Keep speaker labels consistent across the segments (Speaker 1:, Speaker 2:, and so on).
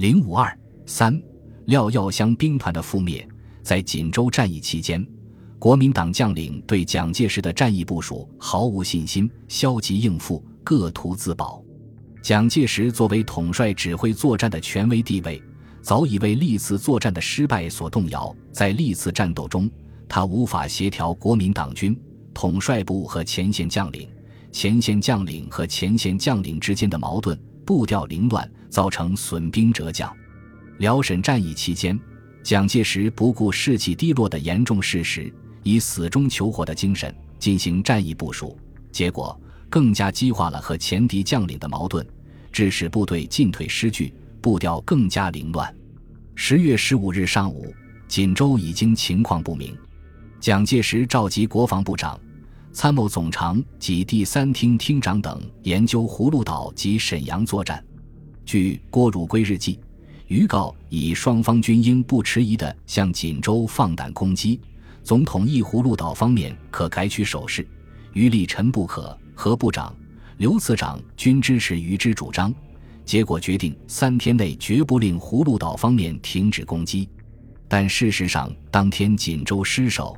Speaker 1: 零五二三，廖耀湘兵团的覆灭。在锦州战役期间，国民党将领对蒋介石的战役部署毫无信心，消极应付，各图自保。蒋介石作为统帅指挥作战的权威地位，早已为历次作战的失败所动摇。在历次战斗中，他无法协调国民党军统帅部和前线将领、前线将领和前线将领之间的矛盾，步调凌乱，造成损兵折将。辽沈战役期间，蒋介石不顾士气低落的严重事实，以死中求活的精神进行战役部署，结果。更加激化了和前敌将领的矛盾，致使部队进退失据，步调更加凌乱。十月十五日上午，锦州已经情况不明。蒋介石召集国防部长、参谋总长及第三厅厅长等研究葫芦岛及沈阳作战。据郭汝瑰日记，余告以双方军应不迟疑地向锦州放弹攻击，总统议葫芦岛方面可改取守势，余力臣不可。何部长、刘次长均支持于之主张，结果决定三天内绝不令葫芦岛方面停止攻击。但事实上，当天锦州失守，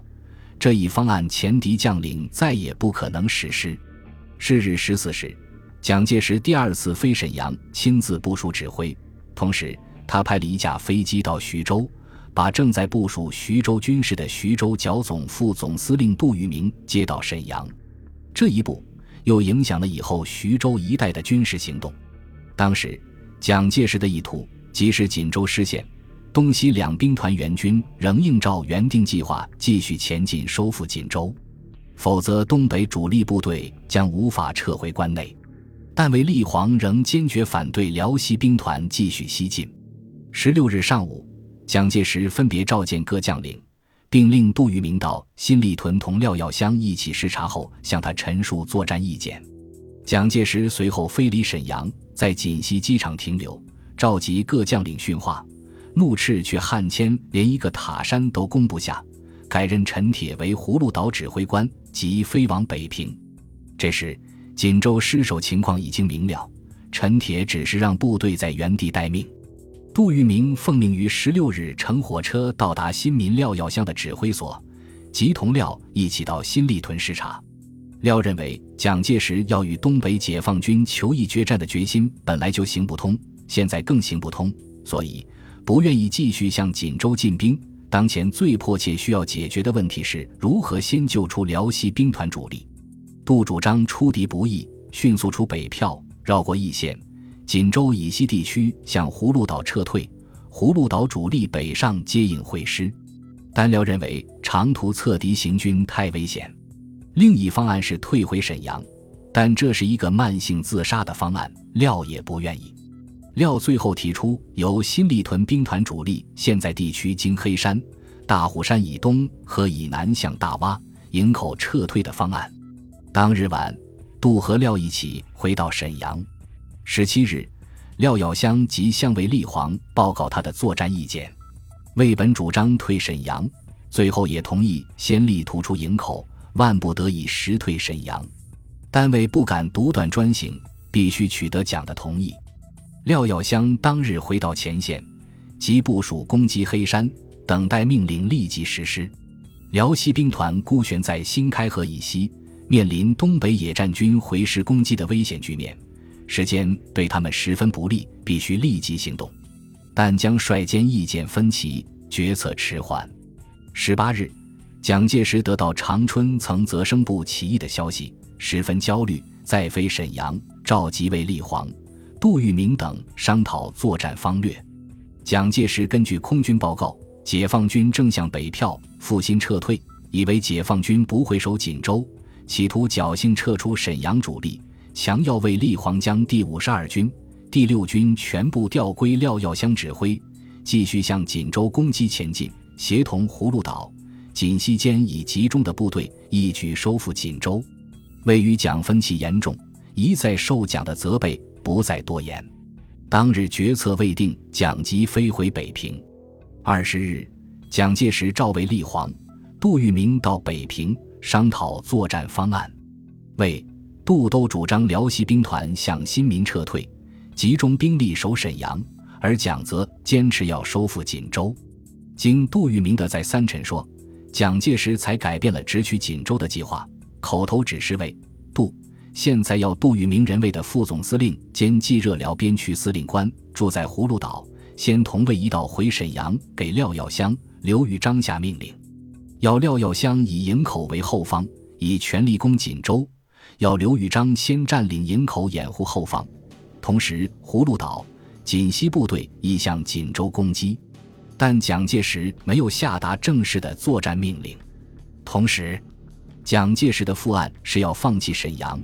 Speaker 1: 这一方案前敌将领再也不可能实施。是日十四时，蒋介石第二次飞沈阳，亲自部署指挥，同时他派了一架飞机到徐州，把正在部署徐州军事的徐州剿总副总司令杜聿明接到沈阳。这一步。又影响了以后徐州一带的军事行动。当时，蒋介石的意图即使锦州失陷，东西两兵团援军仍应照原定计划继续前进收复锦州，否则东北主力部队将无法撤回关内。但为立煌仍坚决反对辽西兵团继续西进。十六日上午，蒋介石分别召见各将领。并令杜聿明到新立屯同廖耀湘一起视察后，向他陈述作战意见。蒋介石随后飞离沈阳，在锦西机场停留，召集各将领训话，怒斥却汉奸连一个塔山都攻不下，改任陈铁为葫芦岛指挥官，即飞往北平。这时锦州失守情况已经明了，陈铁只是让部队在原地待命。杜聿明奉命于十六日乘火车到达新民廖耀湘的指挥所，即同廖一起到新立屯视察。廖认为蒋介石要与东北解放军求一决战的决心本来就行不通，现在更行不通，所以不愿意继续向锦州进兵。当前最迫切需要解决的问题是如何先救出辽西兵团主力。杜主张出敌不易，迅速出北票，绕过易县。锦州以西地区向葫芦岛撤退，葫芦岛主力北上接应会师。单辽认为长途策敌行军太危险，另一方案是退回沈阳，但这是一个慢性自杀的方案，廖也不愿意。廖最后提出由新立屯兵团主力现在地区经黑山、大虎山以东和以南向大洼、营口撤退的方案。当日晚，杜和廖一起回到沈阳。十七日，廖耀湘即向卫立煌报告他的作战意见。魏本主张退沈阳，最后也同意先力突出营口，万不得已实退沈阳。单位不敢独断专行，必须取得蒋的同意。廖耀湘当日回到前线，即部署攻击黑山，等待命令立即实施。辽西兵团孤悬在新开河以西，面临东北野战军回师攻击的危险局面。时间对他们十分不利，必须立即行动。但将率间意见分歧，决策迟缓。十八日，蒋介石得到长春曾泽生部起义的消息，十分焦虑，再飞沈阳，召集卫立煌、杜聿明等商讨作战方略。蒋介石根据空军报告，解放军正向北票，复兴撤退，以为解放军不会守锦州，企图侥幸撤出沈阳主力。强要为立煌将第五十二军、第六军全部调归廖耀湘指挥，继续向锦州攻击前进，协同葫芦岛、锦西间已集中的部队，一举收复锦州。位于蒋分歧严重，一再受蒋的责备，不再多言。当日决策未定，蒋即飞回北平。二十日，蒋介石召为立煌、杜聿明到北平商讨作战方案，为。杜都主张辽西兵团向新民撤退，集中兵力守沈阳，而蒋则坚持要收复锦州。经杜聿明的再三陈说，蒋介石才改变了直取锦州的计划。口头指示为杜，现在要杜聿明人位的副总司令兼冀热辽边区司令官住在葫芦岛，先同位一道回沈阳，给廖耀湘、刘玉章下命令，要廖耀湘以营口为后方，以全力攻锦州；要刘玉章先占领营口，掩护后方。同时，葫芦岛、锦西部队亦向锦州攻击，但蒋介石没有下达正式的作战命令。同时，蒋介石的副案是要放弃沈阳，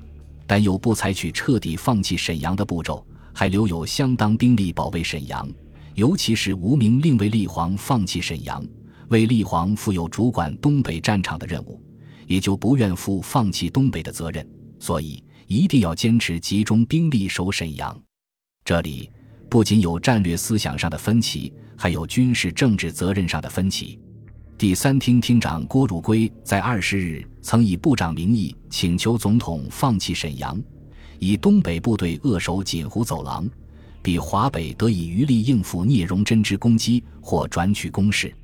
Speaker 1: 但又不采取彻底放弃沈阳的步骤，还留有相当兵力保卫沈阳。尤其是吴明令卫立煌放弃沈阳，卫立煌负有主管东北战场的任务，也就不愿负放弃东北的责任，所以一定要坚持集中兵力守沈阳。这里不仅有战略思想上的分歧，还有军事政治责任上的分歧。第三厅厅长郭汝瑰在二十日曾以部长名义请求总统放弃沈阳，以东北部队扼守锦湖走廊，比华北得以余力应付聂荣臻之攻击或转取攻势。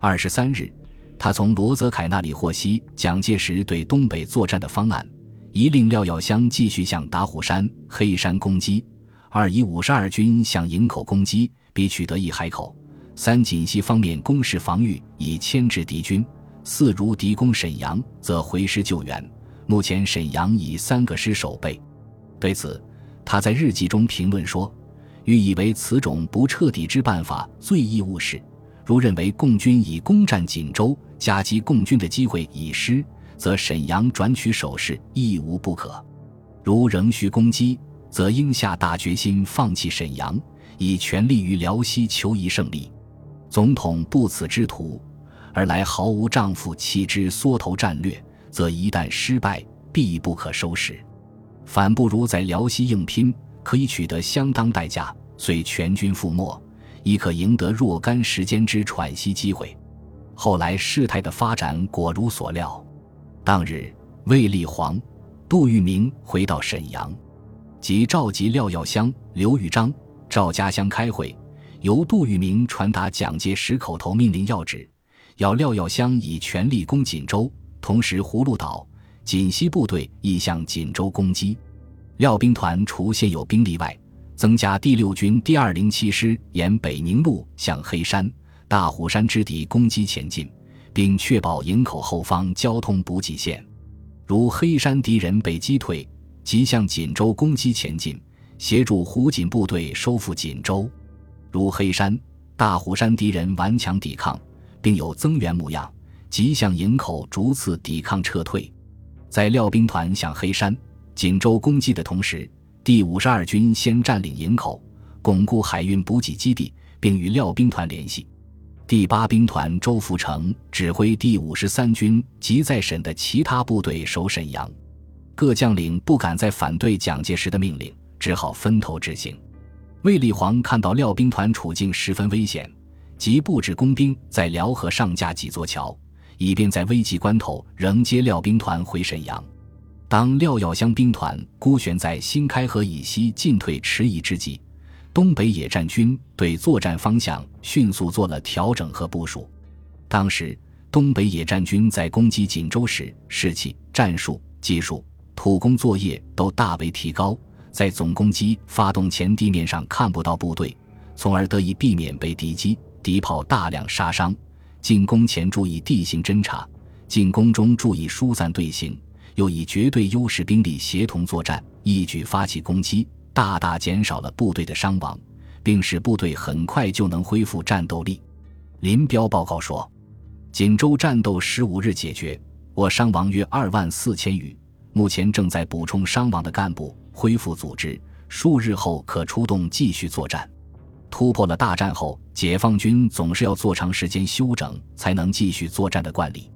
Speaker 1: 二十三日，他从罗泽楷那里获悉蒋介石对东北作战的方案：一令廖耀湘继续向打虎山、黑山攻击；二以五十二军向营口攻击，必取得一海口。三锦西方面攻势防御以牵制敌军；四如敌攻沈阳，则回师救援。目前沈阳以三个师守备。对此，他在日记中评论说：“欲以为此种不彻底之办法最易误事。如认为共军已攻占锦州，夹击共军的机会已失，则沈阳转取守势亦无不可。如仍需攻击，则应下大决心放弃沈阳，以全力于辽西求一胜利。”总统不此之徒，而来毫无丈夫气之缩头战略，则一旦失败，必不可收拾。反不如在辽西硬拼，可以取得相当代价，虽全军覆没，亦可赢得若干时间之喘息机会。后来事态的发展果如所料。当日，卫立煌、杜聿明回到沈阳，即召集廖耀湘、刘玉章、赵家乡开会。由杜聿明传达蒋介石口头命令要旨，要廖耀湘以全力攻锦州，同时葫芦岛、锦西部队亦向锦州攻击。廖兵团除现有兵力外，增加第六军第二零七师沿北宁路向黑山、大虎山之敌攻击前进，并确保营口后方交通补给线。如黑山敌人被击退，即向锦州攻击前进，协助胡锦部队收复锦州。如黑山、大虎山敌人顽强抵抗，并有增援模样，即向营口逐次抵抗撤退。在廖兵团向黑山、锦州攻击的同时，第五十二军先占领营口，巩固海运补给基地，并与廖兵团联系。第八兵团周福成指挥第五十三军及在沈的其他部队守沈阳。各将领不敢再反对蒋介石的命令，只好分头执行。卫立煌看到廖兵团处境十分危险，即布置工兵在辽河上架几座桥，以便在危急关头仍接廖兵团回沈阳。当廖耀湘兵团孤悬在新开河以西进退迟疑之际，东北野战军对作战方向迅速做了调整和部署。当时，东北野战军在攻击锦州时，士气、战术、技术、土工作业都大为提高。在总攻击发动前，地面上看不到部队，从而得以避免被敌机、敌炮大量杀伤。进攻前注意地形侦察，进攻中注意疏散队形，又以绝对优势兵力协同作战，一举发起攻击，大大减少了部队的伤亡，并使部队很快就能恢复战斗力。林彪报告说，锦州战斗十五日解决，我伤亡约二万四千余，目前正在补充伤亡的干部。恢复组织，数日后可出动继续作战。突破了大战后解放军总是要做长时间休整才能继续作战的惯例。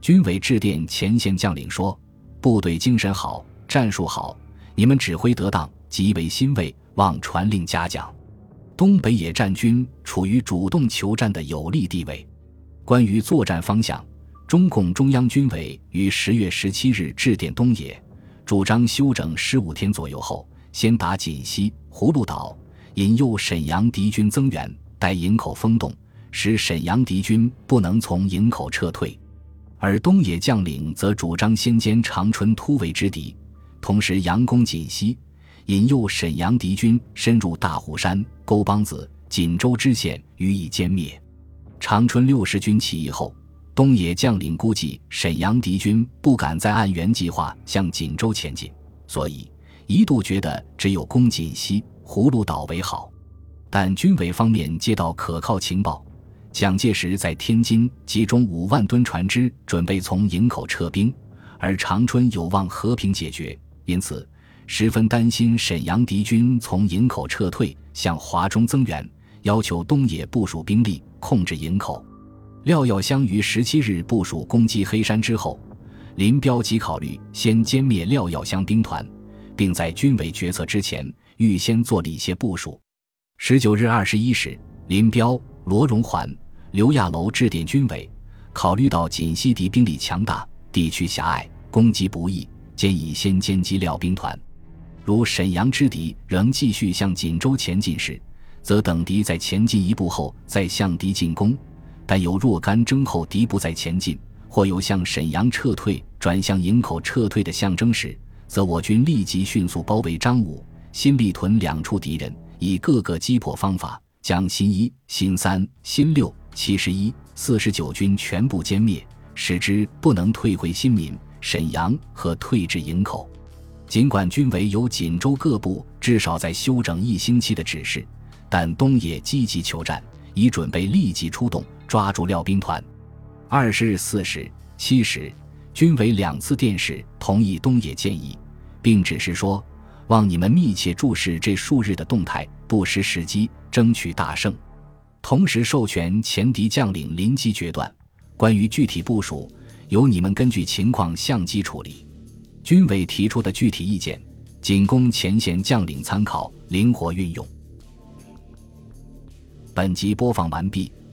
Speaker 1: 军委致电前线将领说：“部队精神好，战术好，你们指挥得当，极为欣慰，望传令嘉奖。”东北野战军处于主动求战的有利地位。关于作战方向，中共中央军委于十月十七日致电东野。主张休整十五天左右后，先打锦西、葫芦岛，引诱沈阳敌军增援，待营口封冻，使沈阳敌军不能从营口撤退。而东野将领则主张先歼长春突围之敌，同时佯攻锦西，引诱沈阳敌军深入大虎山、沟帮子、锦州支线予以歼灭。长春六十军起义后，东野将领估计沈阳敌军不敢再按原计划向锦州前进，所以一度觉得只有攻锦西、葫芦岛为好。但军委方面接到可靠情报。蒋介石在天津集中五万吨船只，准备从营口撤兵，而长春有望和平解决，因此十分担心沈阳敌军从营口撤退，向华中增援，要求东野部署兵力控制营口。廖耀湘于十七日部署攻击黑山之后，林彪即考虑先歼灭廖耀湘兵团，并在军委决策之前预先做了一些部署。十九日二十一时，林彪、罗荣桓。刘亚楼致电军委，考虑到锦西敌兵力强大，地区狭隘，攻击不易，建议先歼击廖兵团。如沈阳之敌仍继续向锦州前进时，则等敌在前进一步后再向敌进攻。但有若干征后敌不再前进，或有向沈阳撤退转向营口撤退的象征时，则我军立即迅速包围张武、新立屯两处敌人，以各个击破方法将新一、新三、新六。七十一、四十九军全部歼灭，使之不能退回新民、沈阳和退至营口。尽管军委有锦州各部至少在休整一星期的指示，但东野积极求战，已准备立即出动抓住廖兵团。二十日四时、七时，军委两次电示同意东野建议，并指示说：“望你们密切注视这数日的动态，不失时机，争取大胜。”同时授权前敌将领临机决断，关于具体部署，由你们根据情况相机处理。军委提出的具体意见，仅供前线将领参考，灵活运用。本集播放完毕，